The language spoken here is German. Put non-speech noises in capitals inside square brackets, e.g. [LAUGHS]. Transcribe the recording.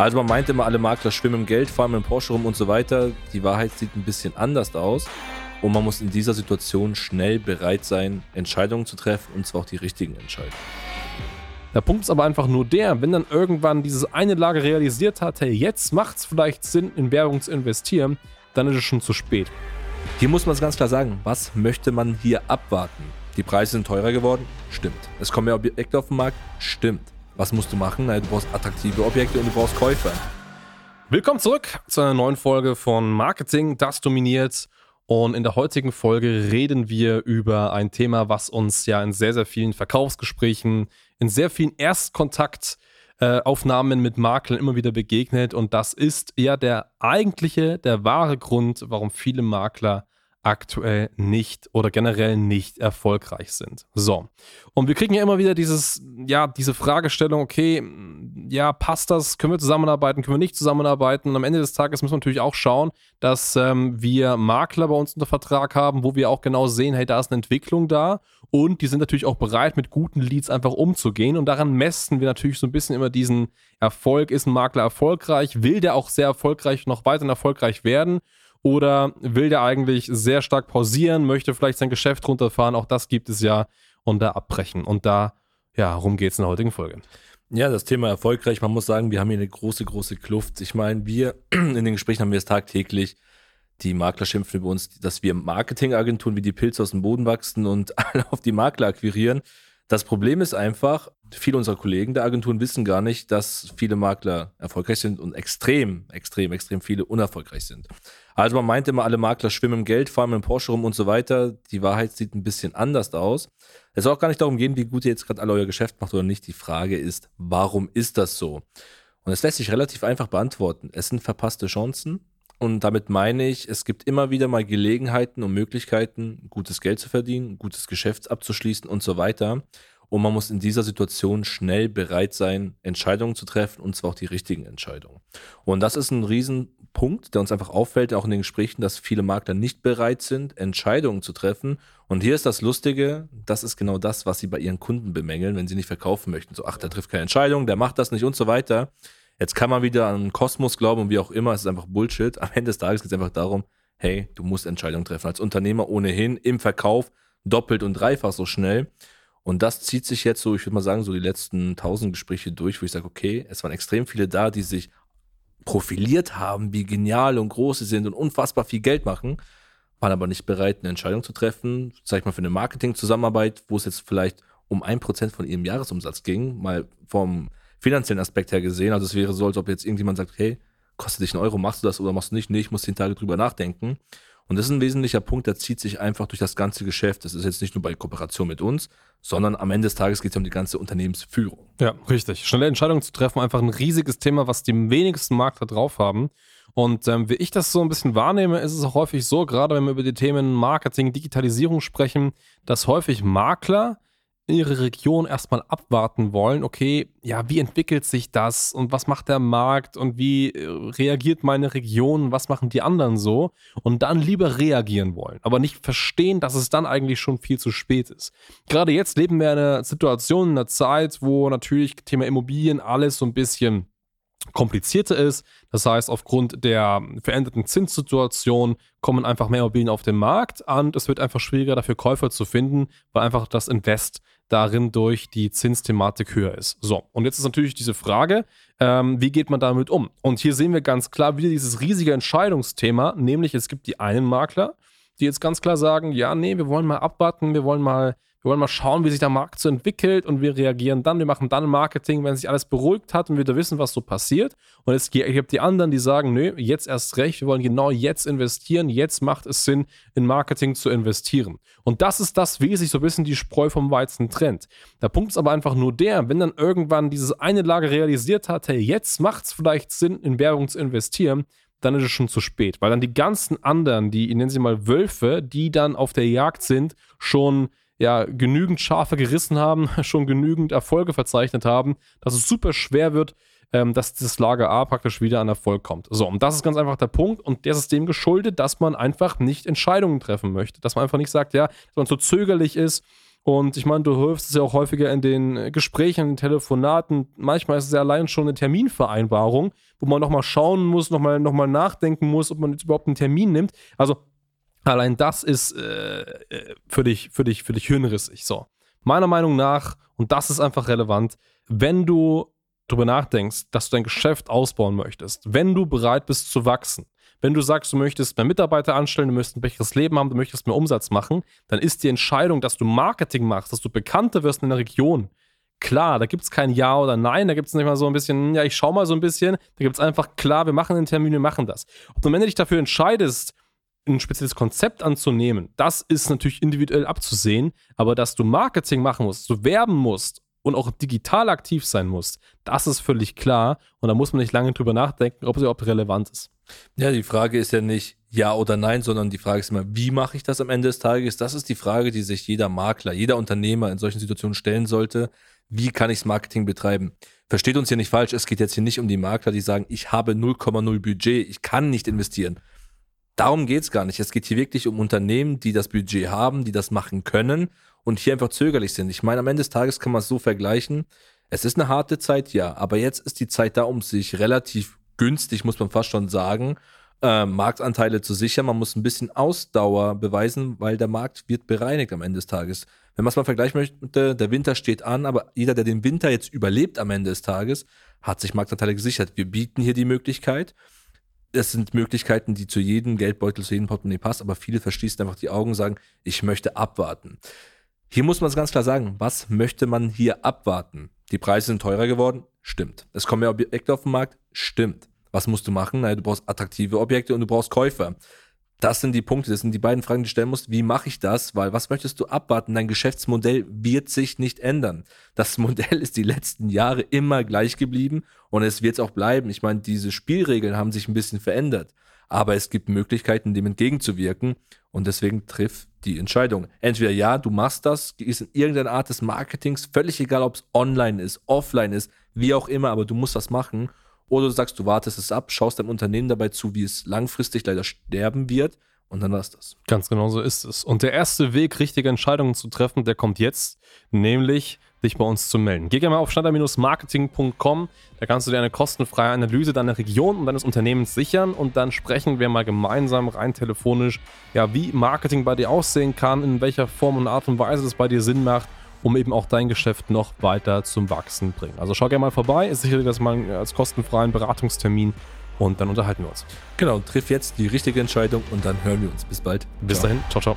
Also man meint immer, alle Makler schwimmen im Geld, fahren mit dem Porsche rum und so weiter. Die Wahrheit sieht ein bisschen anders aus. Und man muss in dieser Situation schnell bereit sein, Entscheidungen zu treffen und zwar auch die richtigen Entscheidungen. Der Punkt ist aber einfach nur der, wenn dann irgendwann dieses eine Lager realisiert hat, hey, jetzt macht es vielleicht Sinn, in Werbung zu investieren, dann ist es schon zu spät. Hier muss man es ganz klar sagen, was möchte man hier abwarten? Die Preise sind teurer geworden? Stimmt. Es kommen mehr Objekte auf den Markt? Stimmt. Was musst du machen? Du brauchst attraktive Objekte und du brauchst Käufer. Willkommen zurück zu einer neuen Folge von Marketing, das dominiert. Und in der heutigen Folge reden wir über ein Thema, was uns ja in sehr, sehr vielen Verkaufsgesprächen, in sehr vielen Erstkontaktaufnahmen mit Maklern immer wieder begegnet. Und das ist ja der eigentliche, der wahre Grund, warum viele Makler aktuell nicht oder generell nicht erfolgreich sind. So. Und wir kriegen ja immer wieder dieses, ja, diese Fragestellung, okay, ja, passt das? Können wir zusammenarbeiten? Können wir nicht zusammenarbeiten? Und am Ende des Tages müssen wir natürlich auch schauen, dass ähm, wir Makler bei uns unter Vertrag haben, wo wir auch genau sehen, hey, da ist eine Entwicklung da und die sind natürlich auch bereit, mit guten Leads einfach umzugehen. Und daran messen wir natürlich so ein bisschen immer diesen Erfolg. Ist ein Makler erfolgreich? Will der auch sehr erfolgreich noch weiterhin erfolgreich werden? Oder will der eigentlich sehr stark pausieren, möchte vielleicht sein Geschäft runterfahren? Auch das gibt es ja. Und da abbrechen. Und da, ja, rum geht es in der heutigen Folge. Ja, das Thema erfolgreich. Man muss sagen, wir haben hier eine große, große Kluft. Ich meine, wir [CLEARS THROAT] in den Gesprächen haben wir es tagtäglich. Die Makler schimpfen über uns, dass wir Marketingagenturen wie die Pilze aus dem Boden wachsen und [LAUGHS] alle auf die Makler akquirieren. Das Problem ist einfach, viele unserer Kollegen der Agenturen wissen gar nicht, dass viele Makler erfolgreich sind und extrem, extrem, extrem viele unerfolgreich sind. Also man meint immer, alle Makler schwimmen im Geld, fahren dem Porsche rum und so weiter. Die Wahrheit sieht ein bisschen anders aus. Es soll auch gar nicht darum gehen, wie gut ihr jetzt gerade alle euer Geschäft macht oder nicht. Die Frage ist, warum ist das so? Und es lässt sich relativ einfach beantworten. Es sind verpasste Chancen. Und damit meine ich, es gibt immer wieder mal Gelegenheiten und Möglichkeiten, gutes Geld zu verdienen, gutes Geschäft abzuschließen und so weiter. Und man muss in dieser Situation schnell bereit sein, Entscheidungen zu treffen und zwar auch die richtigen Entscheidungen. Und das ist ein Riesenpunkt, der uns einfach auffällt, auch in den Gesprächen, dass viele Makler nicht bereit sind, Entscheidungen zu treffen. Und hier ist das Lustige, das ist genau das, was sie bei ihren Kunden bemängeln, wenn sie nicht verkaufen möchten. So, ach, der trifft keine Entscheidung, der macht das nicht und so weiter. Jetzt kann man wieder an Kosmos glauben und wie auch immer, es ist einfach Bullshit. Am Ende des Tages geht es einfach darum, hey, du musst Entscheidungen treffen. Als Unternehmer ohnehin im Verkauf doppelt und dreifach so schnell. Und das zieht sich jetzt so, ich würde mal sagen, so die letzten tausend Gespräche durch, wo ich sage, okay, es waren extrem viele da, die sich profiliert haben, wie genial und groß sie sind und unfassbar viel Geld machen, waren aber nicht bereit, eine Entscheidung zu treffen, sag ich mal, für eine Marketing-Zusammenarbeit, wo es jetzt vielleicht um ein Prozent von ihrem Jahresumsatz ging, mal vom finanziellen Aspekt her gesehen. Also es wäre so, als ob jetzt irgendjemand sagt, hey, kostet dich einen Euro, machst du das oder machst du nicht? Nee, ich muss zehn Tage drüber nachdenken. Und das ist ein wesentlicher Punkt, der zieht sich einfach durch das ganze Geschäft. Das ist jetzt nicht nur bei Kooperation mit uns, sondern am Ende des Tages geht es um die ganze Unternehmensführung. Ja, richtig. Schnelle Entscheidungen zu treffen, einfach ein riesiges Thema, was die wenigsten Makler drauf haben. Und ähm, wie ich das so ein bisschen wahrnehme, ist es auch häufig so, gerade wenn wir über die Themen Marketing, Digitalisierung sprechen, dass häufig Makler ihre Region erstmal abwarten wollen, okay, ja, wie entwickelt sich das und was macht der Markt und wie äh, reagiert meine Region, was machen die anderen so und dann lieber reagieren wollen, aber nicht verstehen, dass es dann eigentlich schon viel zu spät ist. Gerade jetzt leben wir in einer Situation, in einer Zeit, wo natürlich Thema Immobilien alles so ein bisschen komplizierter ist. Das heißt, aufgrund der veränderten Zinssituation kommen einfach mehr Immobilien auf den Markt und es wird einfach schwieriger dafür Käufer zu finden, weil einfach das Invest darin durch die Zinsthematik höher ist. So, und jetzt ist natürlich diese Frage, ähm, wie geht man damit um? Und hier sehen wir ganz klar wieder dieses riesige Entscheidungsthema, nämlich es gibt die einen Makler, die jetzt ganz klar sagen, ja, nee, wir wollen mal abwarten, wir wollen mal wir wollen mal schauen, wie sich der Markt so entwickelt und wir reagieren dann. Wir machen dann Marketing, wenn sich alles beruhigt hat und wir da wissen, was so passiert. Und es gibt die anderen, die sagen, nö, jetzt erst recht, wir wollen genau jetzt investieren. Jetzt macht es Sinn, in Marketing zu investieren. Und das ist das, wie sich so ein bisschen die Spreu vom Weizen trennt. Der Punkt ist aber einfach nur der, wenn dann irgendwann dieses eine Lager realisiert hat, hey, jetzt macht es vielleicht Sinn, in Werbung zu investieren, dann ist es schon zu spät, weil dann die ganzen anderen, die, ich nenne sie mal Wölfe, die dann auf der Jagd sind, schon ja genügend Schafe gerissen haben, [LAUGHS] schon genügend Erfolge verzeichnet haben, dass es super schwer wird, ähm, dass das Lager A praktisch wieder an Erfolg kommt. So, und das ist ganz einfach der Punkt und der System geschuldet, dass man einfach nicht Entscheidungen treffen möchte, dass man einfach nicht sagt, ja, dass man so zögerlich ist Und ich meine, du hörst es ja auch häufiger in den Gesprächen, in den Telefonaten. Manchmal ist es ja allein schon eine Terminvereinbarung, wo man nochmal schauen muss, nochmal noch mal nachdenken muss, ob man jetzt überhaupt einen Termin nimmt. Also allein das ist äh, äh für, dich, für, dich, für dich hirnrissig. So. Meiner Meinung nach, und das ist einfach relevant, wenn du darüber nachdenkst, dass du dein Geschäft ausbauen möchtest, wenn du bereit bist zu wachsen, wenn du sagst, du möchtest mehr Mitarbeiter anstellen, du möchtest ein besseres Leben haben, du möchtest mehr Umsatz machen, dann ist die Entscheidung, dass du Marketing machst, dass du bekannter wirst in der Region, klar, da gibt es kein Ja oder Nein, da gibt es nicht mal so ein bisschen, ja, ich schau mal so ein bisschen, da gibt es einfach klar, wir machen den Termin, wir machen das. Ob du am Ende dich dafür entscheidest, ein spezielles Konzept anzunehmen, das ist natürlich individuell abzusehen, aber dass du Marketing machen musst, du werben musst und auch digital aktiv sein musst, das ist völlig klar und da muss man nicht lange drüber nachdenken, ob es überhaupt relevant ist. Ja, die Frage ist ja nicht ja oder nein, sondern die Frage ist immer, wie mache ich das am Ende des Tages? Das ist die Frage, die sich jeder Makler, jeder Unternehmer in solchen Situationen stellen sollte. Wie kann ich das Marketing betreiben? Versteht uns hier nicht falsch, es geht jetzt hier nicht um die Makler, die sagen, ich habe 0,0 Budget, ich kann nicht investieren. Darum geht es gar nicht. Es geht hier wirklich um Unternehmen, die das Budget haben, die das machen können und hier einfach zögerlich sind. Ich meine, am Ende des Tages kann man es so vergleichen. Es ist eine harte Zeit, ja, aber jetzt ist die Zeit da, um sich relativ günstig, muss man fast schon sagen, äh, Marktanteile zu sichern. Man muss ein bisschen Ausdauer beweisen, weil der Markt wird bereinigt am Ende des Tages. Wenn man es mal vergleichen möchte, der Winter steht an, aber jeder, der den Winter jetzt überlebt am Ende des Tages, hat sich Marktanteile gesichert. Wir bieten hier die Möglichkeit. Es sind Möglichkeiten, die zu jedem Geldbeutel, zu jedem Portemonnaie passen, aber viele verschließen einfach die Augen und sagen, ich möchte abwarten. Hier muss man es ganz klar sagen, was möchte man hier abwarten? Die Preise sind teurer geworden? Stimmt. Es kommen mehr Objekte auf den Markt? Stimmt. Was musst du machen? Naja, du brauchst attraktive Objekte und du brauchst Käufer. Das sind die Punkte, das sind die beiden Fragen, die du stellen musst. Wie mache ich das? Weil was möchtest du abwarten? Dein Geschäftsmodell wird sich nicht ändern. Das [LAUGHS] Modell ist die letzten Jahre immer gleich geblieben und es wird es auch bleiben. Ich meine, diese Spielregeln haben sich ein bisschen verändert, aber es gibt Möglichkeiten, dem entgegenzuwirken und deswegen triff die Entscheidung. Entweder ja, du machst das, ist in irgendeiner Art des Marketings, völlig egal, ob es online ist, offline ist, wie auch immer, aber du musst das machen oder du sagst, du wartest es ab, schaust deinem Unternehmen dabei zu, wie es langfristig leider sterben wird und dann war es das. Ganz genau so ist es. Und der erste Weg, richtige Entscheidungen zu treffen, der kommt jetzt, nämlich dich bei uns zu melden. Geh gerne mal auf schneider-marketing.com, da kannst du dir eine kostenfreie Analyse deiner Region und deines Unternehmens sichern und dann sprechen wir mal gemeinsam rein telefonisch, ja, wie Marketing bei dir aussehen kann, in welcher Form und Art und Weise es bei dir Sinn macht um eben auch dein Geschäft noch weiter zum Wachsen bringen. Also schau gerne mal vorbei, ist sicherlich das mal als kostenfreien Beratungstermin und dann unterhalten wir uns. Genau, triff jetzt die richtige Entscheidung und dann hören wir uns. Bis bald. Bis ciao. dahin, ciao, ciao.